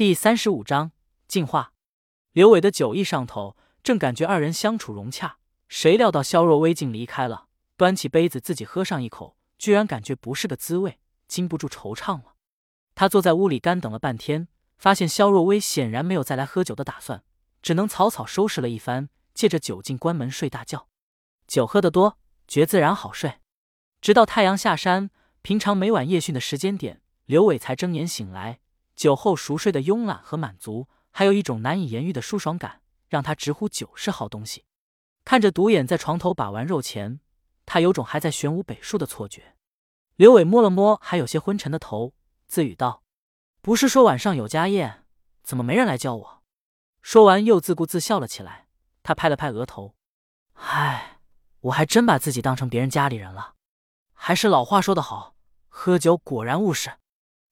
第三十五章进化。刘伟的酒意上头，正感觉二人相处融洽，谁料到萧若微竟离开了，端起杯子自己喝上一口，居然感觉不是个滋味，禁不住惆怅了。他坐在屋里干等了半天，发现萧若微显然没有再来喝酒的打算，只能草草收拾了一番，借着酒劲关门睡大觉。酒喝得多，觉自然好睡。直到太阳下山，平常每晚夜训的时间点，刘伟才睁眼醒来。酒后熟睡的慵懒和满足，还有一种难以言喻的舒爽感，让他直呼酒是好东西。看着独眼在床头把玩肉钱，他有种还在玄武北树的错觉。刘伟摸了摸还有些昏沉的头，自语道：“不是说晚上有家宴，怎么没人来叫我？”说完又自顾自笑了起来。他拍了拍额头：“唉，我还真把自己当成别人家里人了。还是老话说得好，喝酒果然误事。”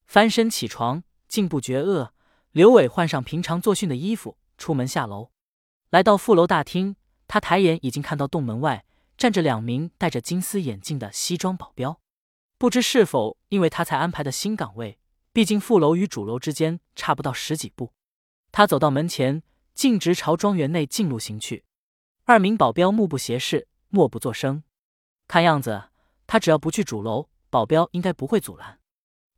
翻身起床。竟不觉饿，刘伟换上平常作训的衣服，出门下楼，来到副楼大厅。他抬眼已经看到洞门外站着两名戴着金丝眼镜的西装保镖，不知是否因为他才安排的新岗位。毕竟副楼与主楼之间差不到十几步。他走到门前，径直朝庄园内径路行去。二名保镖目不斜视，默不作声。看样子，他只要不去主楼，保镖应该不会阻拦。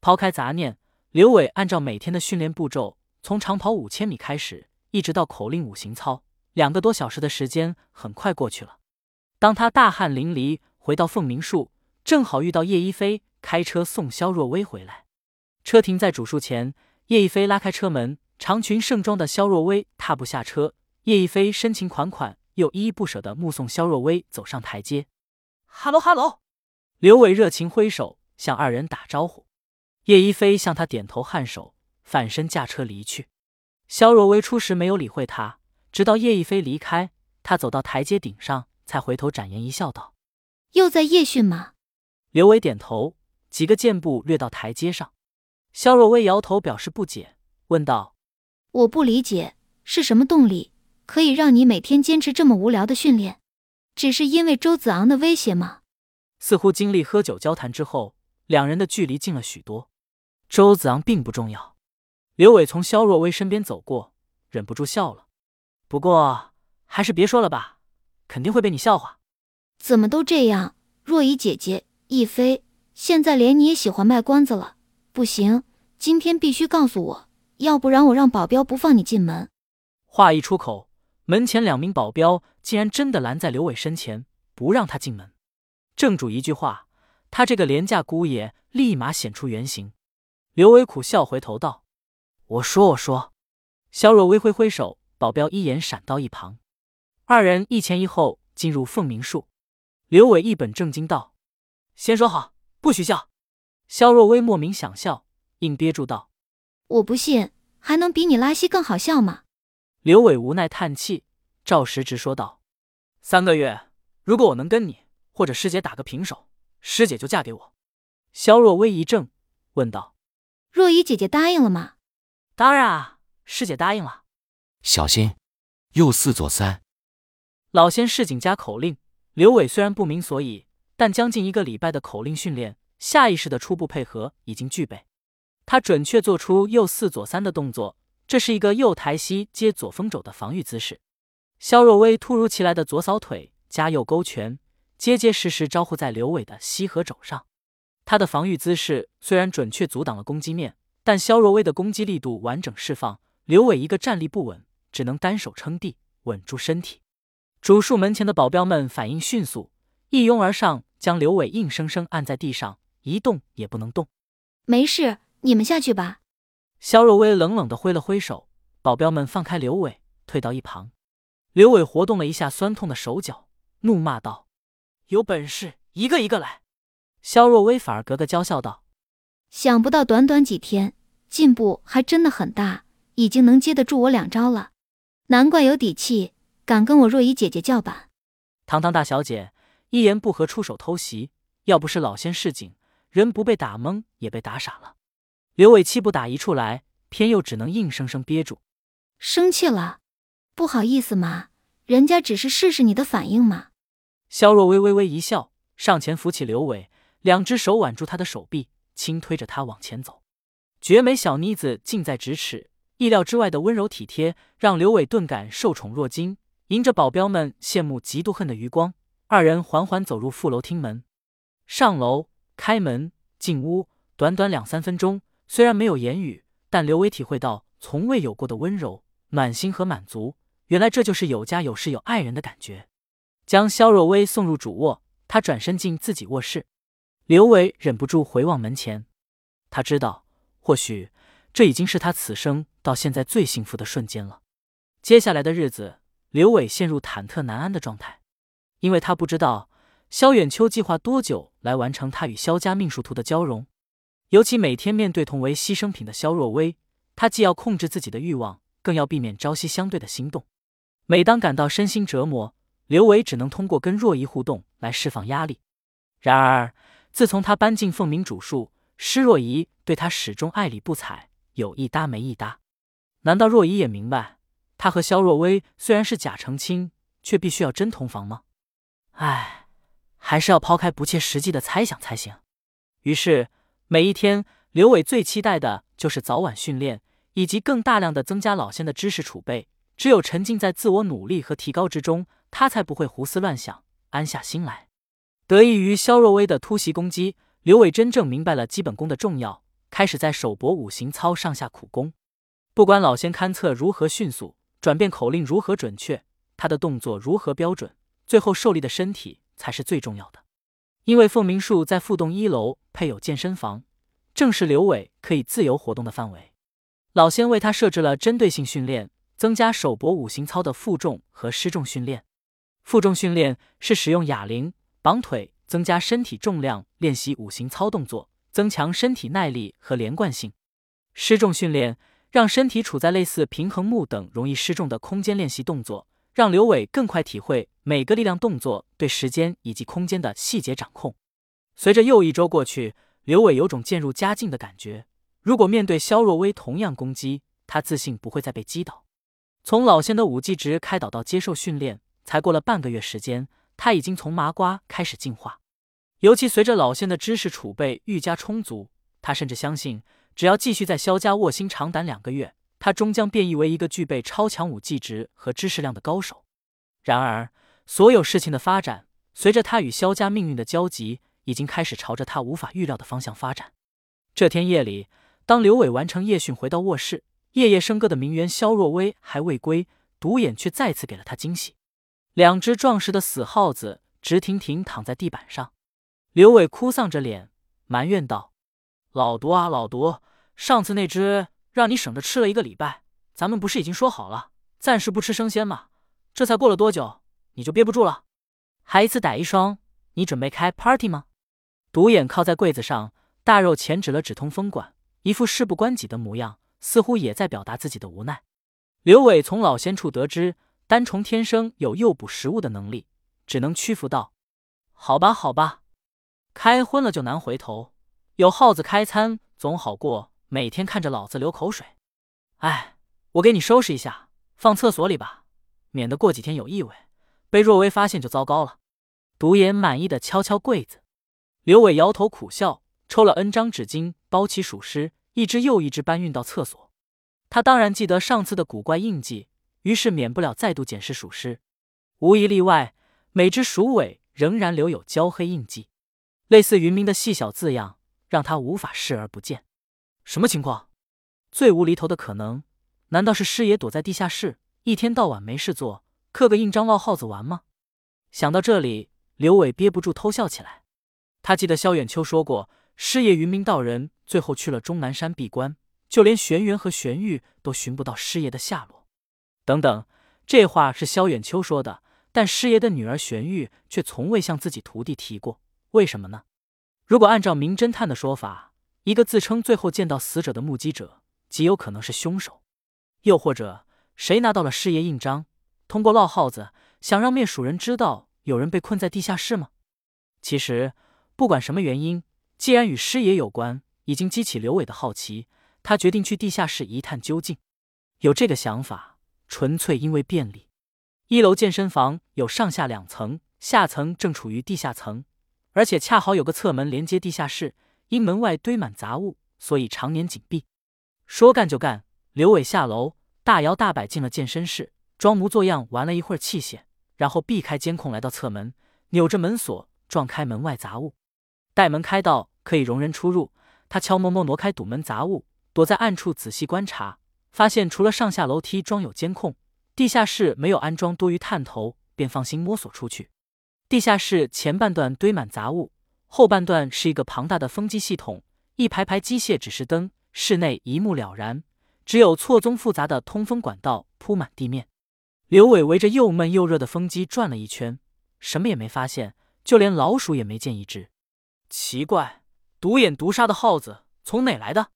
抛开杂念。刘伟按照每天的训练步骤，从长跑五千米开始，一直到口令五行操，两个多小时的时间很快过去了。当他大汗淋漓回到凤鸣树，正好遇到叶一飞开车送肖若薇回来。车停在主树前，叶一飞拉开车门，长裙盛装的肖若薇踏步下车。叶一飞深情款款又依依不舍的目送肖若薇走上台阶。哈喽哈喽，刘伟热情挥手向二人打招呼。叶一飞向他点头颔首，反身驾车离去。肖若薇初时没有理会他，直到叶一飞离开，他走到台阶顶上，才回头展颜一笑，道：“又在夜训吗？”刘伟点头，几个箭步掠到台阶上。肖若薇摇头表示不解，问道：“我不理解，是什么动力可以让你每天坚持这么无聊的训练？只是因为周子昂的威胁吗？”似乎经历喝酒交谈之后，两人的距离近了许多。周子昂并不重要。刘伟从肖若薇身边走过，忍不住笑了。不过还是别说了吧，肯定会被你笑话。怎么都这样？若依姐姐，亦飞，现在连你也喜欢卖关子了。不行，今天必须告诉我，要不然我让保镖不放你进门。话一出口，门前两名保镖竟然真的拦在刘伟身前，不让他进门。正主一句话，他这个廉价姑爷立马显出原形。刘伟苦笑，回头道：“我说，我说。”肖若微挥挥手，保镖一眼闪到一旁，二人一前一后进入凤鸣树。刘伟一本正经道：“先说好，不许笑。”肖若微莫名想笑，硬憋住道：“我不信，还能比你拉稀更好笑吗？”刘伟无奈叹气，照实直说道：“三个月，如果我能跟你或者师姐打个平手，师姐就嫁给我。”肖若微一怔，问道。若依姐姐答应了吗？当然啊，师姐答应了。小心，右四左三。老仙市井加口令。刘伟虽然不明所以，但将近一个礼拜的口令训练，下意识的初步配合已经具备。他准确做出右四左三的动作，这是一个右抬膝接左风肘的防御姿势。肖若薇突如其来的左扫腿加右勾拳，结结实实招呼在刘伟的膝和肘上。他的防御姿势虽然准确阻挡了攻击面，但肖若薇的攻击力度完整释放。刘伟一个站立不稳，只能单手撑地稳住身体。主树门前的保镖们反应迅速，一拥而上，将刘伟硬生生按在地上，一动也不能动。没事，你们下去吧。肖若薇冷冷的挥了挥手，保镖们放开刘伟，退到一旁。刘伟活动了一下酸痛的手脚，怒骂道：“有本事一个一个来！”肖若薇反而咯咯娇笑道：“想不到短短几天进步还真的很大，已经能接得住我两招了，难怪有底气，敢跟我若依姐姐叫板。”堂堂大小姐一言不合出手偷袭，要不是老仙示警，人不被打懵也被打傻了。刘伟气不打一处来，偏又只能硬生生憋住。生气了？不好意思嘛，人家只是试试你的反应嘛。肖若薇微微一笑，上前扶起刘伟。两只手挽住他的手臂，轻推着他往前走。绝美小妮子近在咫尺，意料之外的温柔体贴，让刘伟顿感受宠若惊，迎着保镖们羡慕嫉妒恨的余光，二人缓缓走入副楼厅门。上楼，开门，进屋，短短两三分钟，虽然没有言语，但刘伟体会到从未有过的温柔、暖心和满足。原来这就是有家有室有爱人的感觉。将肖若薇送入主卧，他转身进自己卧室。刘伟忍不住回望门前，他知道，或许。这已经是他此生到现在最幸福的瞬间了。接下来的日子，刘伟陷入忐忑难安的状态，因为他不知道萧远秋计划多久来完成他与萧家命数图的交融。尤其每天面对同为牺牲品的萧若薇，他既要控制自己的欲望，更要避免朝夕相对的心动。每当感到身心折磨，刘伟只能通过跟若依互动来释放压力。然而，自从他搬进凤鸣主树，施若仪对他始终爱理不睬。有一搭没一搭，难道若依也明白，他和萧若薇虽然是假成亲，却必须要真同房吗？唉，还是要抛开不切实际的猜想才行。于是，每一天，刘伟最期待的就是早晚训练，以及更大量的增加老仙的知识储备。只有沉浸在自我努力和提高之中，他才不会胡思乱想，安下心来。得益于肖若薇的突袭攻击，刘伟真正明白了基本功的重要。开始在手搏五行操上下苦功，不管老仙勘测如何迅速，转变口令如何准确，他的动作如何标准，最后受力的身体才是最重要的。因为凤鸣树在副洞一楼配有健身房，正是刘伟可以自由活动的范围。老仙为他设置了针对性训练，增加手搏五行操的负重和失重训练。负重训练是使用哑铃绑腿，增加身体重量，练习五行操动作。增强身体耐力和连贯性，失重训练让身体处在类似平衡木等容易失重的空间练习动作，让刘伟更快体会每个力量动作对时间以及空间的细节掌控。随着又一周过去，刘伟有种渐入佳境的感觉。如果面对肖若薇同样攻击，他自信不会再被击倒。从老仙的五技值开导到接受训练，才过了半个月时间，他已经从麻瓜开始进化。尤其随着老仙的知识储备愈加充足，他甚至相信，只要继续在萧家卧薪尝胆两个月，他终将变异为一个具备超强武技值和知识量的高手。然而，所有事情的发展，随着他与萧家命运的交集，已经开始朝着他无法预料的方向发展。这天夜里，当刘伟完成夜训回到卧室，夜夜笙歌的名媛萧若薇还未归，独眼却再次给了他惊喜。两只壮实的死耗子直挺挺躺在地板上。刘伟哭丧着脸埋怨道：“老毒啊，老毒！上次那只让你省着吃了一个礼拜，咱们不是已经说好了，暂时不吃生鲜吗？这才过了多久，你就憋不住了？还一次逮一双，你准备开 party 吗？”独眼靠在柜子上，大肉钳指了指通风管，一副事不关己的模样，似乎也在表达自己的无奈。刘伟从老仙处得知，单虫天生有诱捕食物的能力，只能屈服道：“好吧，好吧。”开荤了就难回头，有耗子开餐总好过每天看着老子流口水。哎，我给你收拾一下，放厕所里吧，免得过几天有异味，被若薇发现就糟糕了。独眼满意的敲敲柜子，刘伟摇头苦笑，抽了 N 张纸巾包起鼠尸，一只又一只搬运到厕所。他当然记得上次的古怪印记，于是免不了再度检视鼠尸，无一例外，每只鼠尾仍然留有焦黑印记。类似云明的细小字样，让他无法视而不见。什么情况？最无厘头的可能，难道是师爷躲在地下室，一天到晚没事做，刻个印章闹耗子玩吗？想到这里，刘伟憋不住偷笑起来。他记得萧远秋说过，师爷云明道人最后去了终南山闭关，就连玄元和玄玉都寻不到师爷的下落。等等，这话是萧远秋说的，但师爷的女儿玄玉却从未向自己徒弟提过。为什么呢？如果按照名侦探的说法，一个自称最后见到死者的目击者极有可能是凶手，又或者谁拿到了师爷印章，通过烙耗子想让灭鼠人知道有人被困在地下室吗？其实不管什么原因，既然与师爷有关，已经激起刘伟的好奇，他决定去地下室一探究竟。有这个想法，纯粹因为便利。一楼健身房有上下两层，下层正处于地下层。而且恰好有个侧门连接地下室，因门外堆满杂物，所以常年紧闭。说干就干，刘伟下楼，大摇大摆进了健身室，装模作样玩了一会儿器械，然后避开监控来到侧门，扭着门锁撞开门外杂物。待门开到可以容人出入，他悄摸摸挪开堵门杂物，躲在暗处仔细观察，发现除了上下楼梯装有监控，地下室没有安装多余探头，便放心摸索出去。地下室前半段堆满杂物，后半段是一个庞大的风机系统，一排排机械指示灯，室内一目了然，只有错综复杂的通风管道铺满地面。刘伟围着又闷又热的风机转了一圈，什么也没发现，就连老鼠也没见一只。奇怪，独眼毒杀的耗子从哪来的？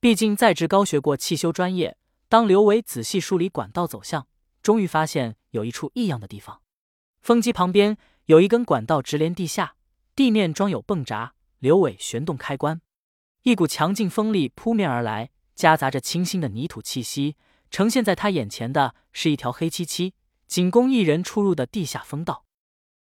毕竟在职高学过汽修专业。当刘伟仔细梳理管道走向，终于发现有一处异样的地方：风机旁边有一根管道直连地下，地面装有泵闸。刘伟旋动开关，一股强劲风力扑面而来，夹杂着清新的泥土气息。呈现在他眼前的是一条黑漆漆、仅供一人出入的地下风道。